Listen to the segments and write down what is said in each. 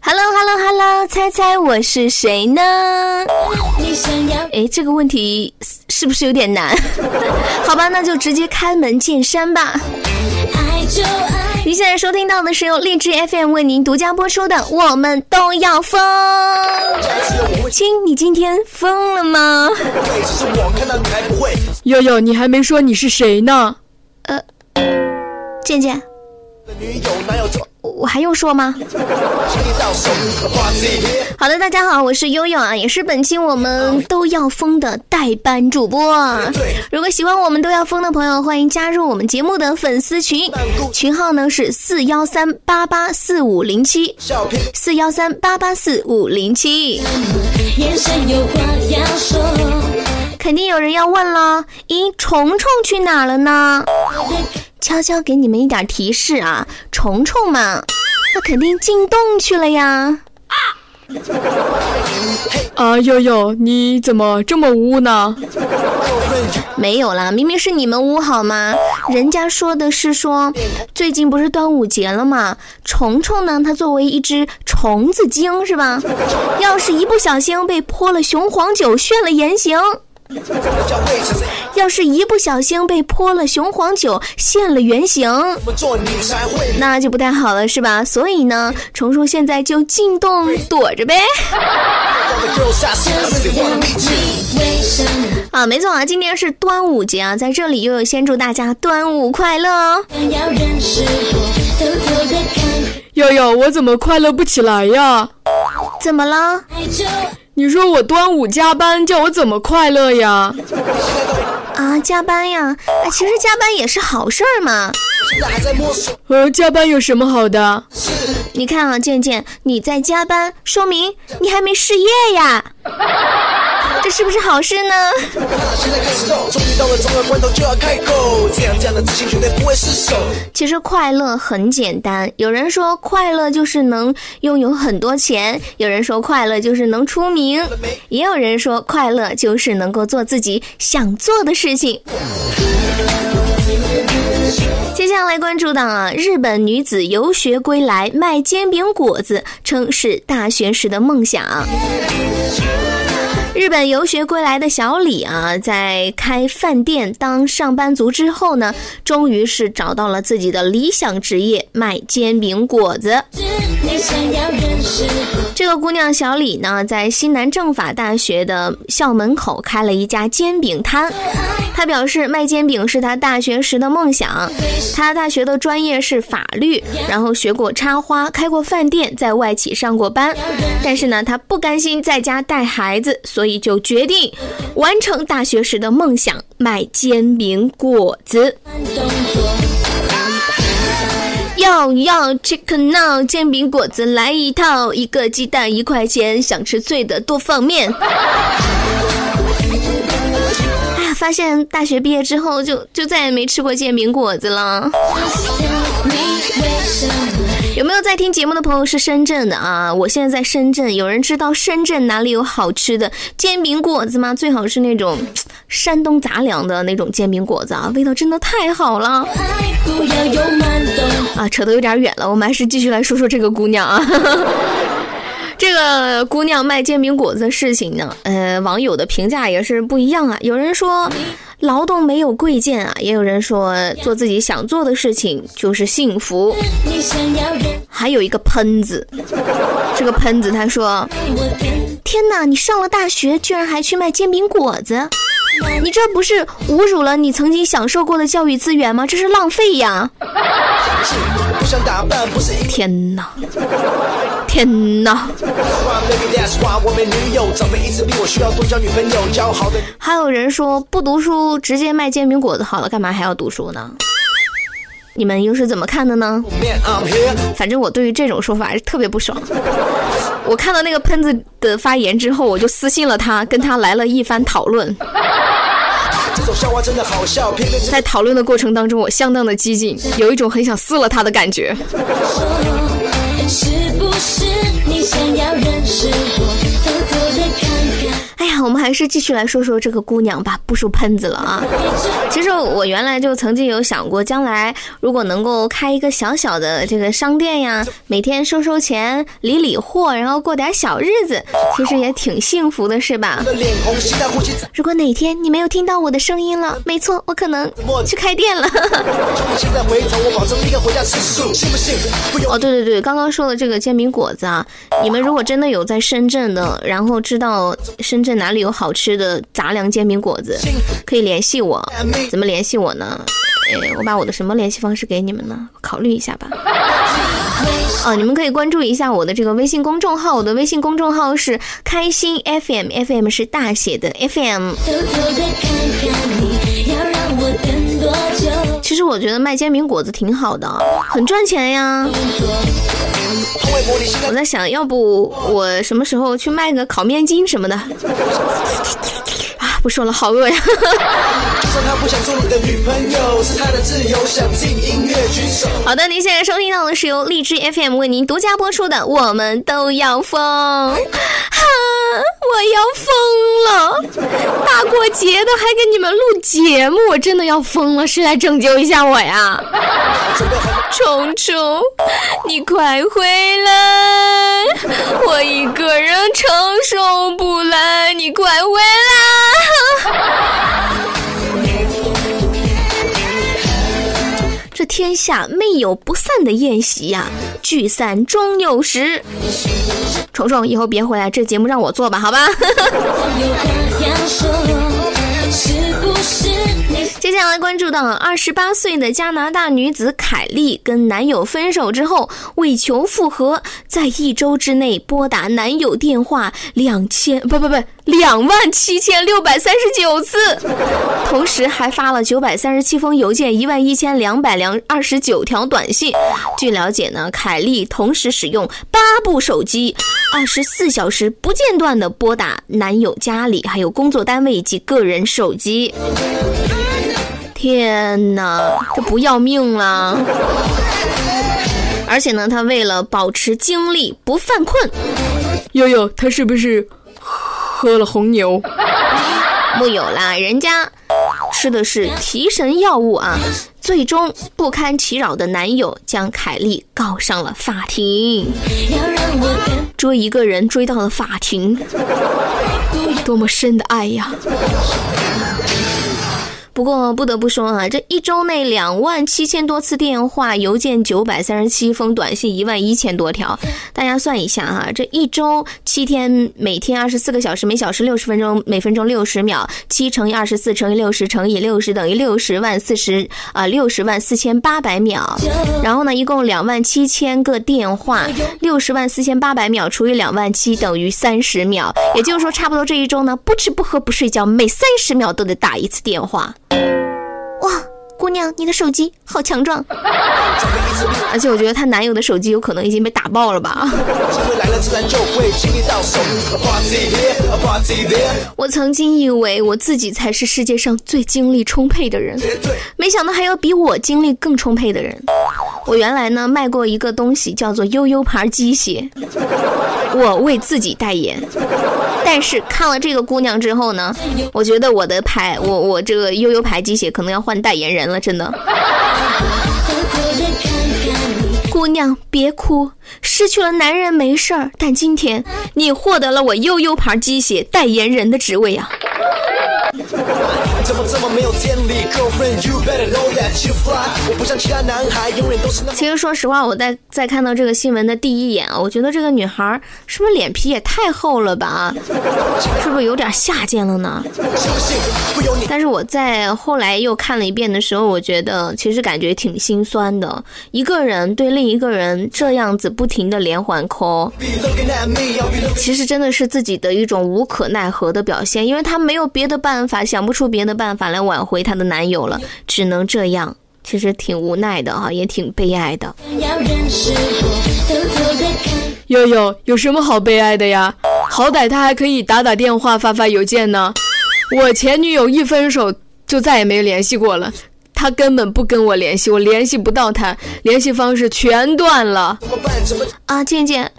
Hello Hello Hello，猜猜我是谁呢？哎，这个问题是不是有点难？好吧，那就直接开门见山吧。你现在收听到的是由荔枝 FM 为您独家播出的《我们都要疯》。亲，你今天疯了吗？悠悠，你还没说你是谁呢？呃，健健。我还用说吗？好的，大家好，我是悠悠啊，也是本期我们都要疯的代班主播。如果喜欢我们都要疯的朋友，欢迎加入我们节目的粉丝群，群号呢是四幺三八八四五零七，四幺三八八四五零七。肯定有人要问了，咦，虫虫去哪了呢？悄悄给你们一点提示啊，虫虫嘛，那肯定进洞去了呀！啊，呦呦，你怎么这么污呢？没有啦，明明是你们污好吗？人家说的是说，最近不是端午节了吗？虫虫呢，它作为一只虫子精是吧？要是一不小心被泼了雄黄酒，炫了言行。要是一不小心被泼了雄黄酒，现了原形，那就不太好了，是吧？所以呢，虫虫现在就进洞躲着呗。啊，没错啊，今天是端午节啊，在这里悠悠先祝大家端午快乐哦。悠悠，我怎么快乐不起来呀？怎么了？你说我端午加班，叫我怎么快乐呀？啊，加班呀！啊，其实加班也是好事儿嘛。呃，加班有什么好的？你看啊，健健，你在加班，说明你还没失业呀。这是不是好事呢？其实快乐很简单，有人说快乐就是能拥有很多钱，有人说快乐就是能出名，也有人说快乐就是能够做自己想做的事情。接下来关注到啊，日本女子游学归来卖煎饼果子，称是大学时的梦想。日本游学归来的小李啊，在开饭店当上班族之后呢，终于是找到了自己的理想职业——卖煎饼果子。这个姑娘小李呢，在西南政法大学的校门口开了一家煎饼摊。她表示，卖煎饼是她大学时的梦想。她大学的专业是法律，然后学过插花，开过饭店，在外企上过班。但是呢，她不甘心在家带孩子，所以就决定完成大学时的梦想，卖煎饼果子。要要 chicken now，煎饼果子来一套，一个鸡蛋一块钱，想吃脆的多放面。哎呀，发现大学毕业之后就就再也没吃过煎饼果子了。有没有在听节目的朋友是深圳的啊？我现在在深圳，有人知道深圳哪里有好吃的煎饼果子吗？最好是那种山东杂粮的那种煎饼果子啊，味道真的太好了。啊，扯得有点远了，我们还是继续来说说这个姑娘啊。这个姑娘卖煎饼果子的事情呢，呃，网友的评价也是不一样啊。有人说劳动没有贵贱啊，也有人说做自己想做的事情就是幸福。还有一个喷子，这个喷子他说：“天哪，你上了大学居然还去卖煎饼果子，你这不是侮辱了你曾经享受过的教育资源吗？这是浪费呀！”天哪！天哪！还有人说不读书直接卖煎饼果子好了，干嘛还要读书呢？你们又是怎么看的呢？反正我对于这种说法是特别不爽。我看到那个喷子的发言之后，我就私信了他，跟他来了一番讨论。在讨论的过程当中，我相当的激进，有一种很想撕了他的感觉。哎呀，我们还是继续来说说这个姑娘吧，不说喷子了啊。其实我原来就曾经有想过，将来如果能够开一个小小的这个商店呀，每天收收钱、理理货，然后过点小日子，其实也挺幸福的，是吧？如果哪天你没有听到我的声音了，没错，我可能去开店了。哦，对对对，刚刚说的这个煎饼果子啊，你们如果真的有在深圳的，然后知道深圳哪里有好吃的杂粮煎饼果子，可以联系我。怎么联系我呢？哎，我把我的什么联系方式给你们呢？考虑一下吧。哦，你们可以关注一下我的这个微信公众号，我的微信公众号是开心 FM，FM 是大写的 FM。其实我觉得卖煎饼果子挺好的，很赚钱呀。我在想，要不我什么时候去卖个烤面筋什么的？啊，不说了，好饿呀。好的，您现在收听到的是由荔枝 FM 为您独家播出的《我们都要疯》。哈，我要疯节的还给你们录节目，我真的要疯了！谁来拯救一下我呀？虫虫，你快回来！我一个人承受不来，你快回来！天下没有不散的宴席呀，聚散终有时。虫虫，以后别回来，这节目让我做吧，好吧？接下来关注到二十八岁的加拿大女子凯莉跟男友分手之后，为求复合，在一周之内拨打男友电话两千不不不两万七千六百三十九次，同时还发了九百三十七封邮件，一万一千两百两二十九条短信。据了解呢，凯莉同时使用八部手机，二十四小时不间断的拨打男友家里、还有工作单位及个人手机。天哪，这不要命了！而且呢，他为了保持精力不犯困，悠悠，他是不是喝了红牛？木有啦，人家吃的是提神药物啊！最终不堪其扰的男友将凯莉告上了法庭，追一个人追到了法庭，多么深的爱呀！不过不得不说啊，这一周内两万七千多次电话、邮件九百三十七封短信一万一千多条，大家算一下哈，这一周七天，每天二十四个小时，每小时六十分钟，每分钟六十秒，七乘以二十四乘以六十乘以六十等于六十万四十啊六十万四千八百秒。然后呢，一共两万七千个电话，六十万四千八百秒除以两万七等于三十秒，也就是说，差不多这一周呢，不吃不喝不睡觉，每三十秒都得打一次电话。姑娘，你的手机好强壮！而且我觉得她男友的手机有可能已经被打爆了吧。我曾经以为我自己才是世界上最精力充沛的人，没想到还有比我精力更充沛的人。我原来呢卖过一个东西，叫做悠悠牌鸡血，我为自己代言。但是看了这个姑娘之后呢，我觉得我的牌，我我这个悠悠牌鸡血可能要换代言人了，真的。姑娘别哭，失去了男人没事儿，但今天你获得了我悠悠牌鸡血代言人的职位啊！其实说实话，我在在看到这个新闻的第一眼啊，我觉得这个女孩是不是脸皮也太厚了吧？是不是有点下贱了呢？但是我在后来又看了一遍的时候，我觉得其实感觉挺心酸的。一个人对另一个人这样子不停的连环 call，其实真的是自己的一种无可奈何的表现，因为他没有别的办法，想不出别的办法来挽回她的男友了，只能这样。其实挺无奈的哈，也挺悲哀的。悠悠有什么好悲哀的呀？好歹他还可以打打电话、发发邮件呢。我前女友一分手就再也没联系过了，他根本不跟我联系，我联系不到他，联系方式全断了。啊，健健，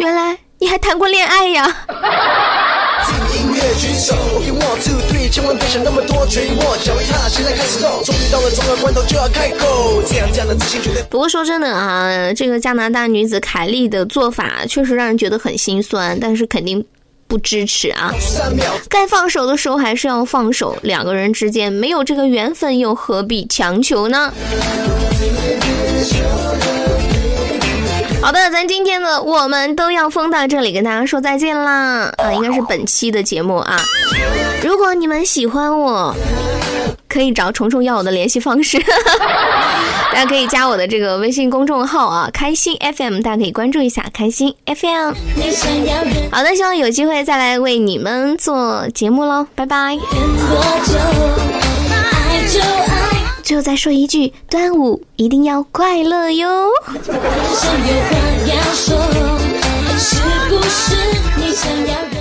原来你还谈过恋爱呀？千万别想那么多，全握脚一踏，现在开始动。终于到了重要关头就要开口，这样这样的自信绝对。不过说真的啊，这个加拿大女子凯莉的做法确实让人觉得很心酸，但是肯定不支持啊。该放手的时候还是要放手，两个人之间没有这个缘分，又何必强求呢？好的，咱今天的我们都要疯到这里，跟大家说再见啦！啊，应该是本期的节目啊。如果你们喜欢我，可以找虫虫要我的联系方式，大家可以加我的这个微信公众号啊，开心 FM，大家可以关注一下开心 FM。好的，希望有机会再来为你们做节目喽，拜拜。爱就爱，最后再说一句，端午一定要快乐哟。人生有话要说，是不是你想要？